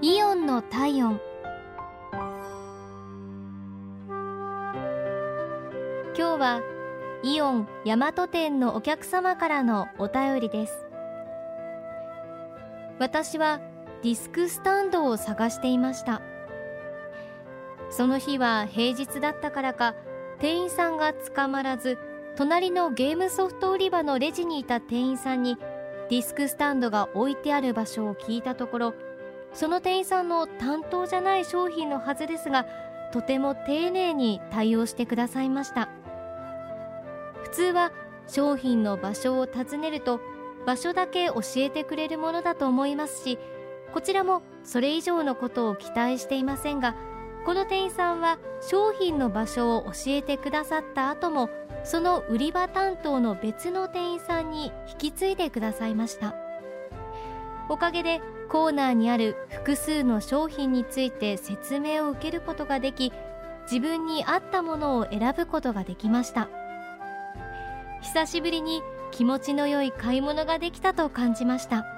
イオンの体温。今日はイオン大和店のお客様からのお便りです。私はディスクスタンドを探していました。その日は平日だったからか店員さんが捕まらず隣のゲームソフト売り場のレジにいた店員さんにディスクスタンドが置いてある場所を聞いたところその店員さんの担当じゃない商品のはずですがとても丁寧に対応してくださいました。普通は商品の場所を尋ねると場所だけ教えてくれるものだと思いますしこちらもそれ以上のことを期待していませんがこの店員さんは商品の場所を教えてくださった後もその売り場担当の別の店員さんに引き継いでくださいました。おかげでコーナーにある複数の商品について説明を受けることができ自分に合ったものを選ぶことができました。久しぶりに気持ちの良い買い物ができたと感じました。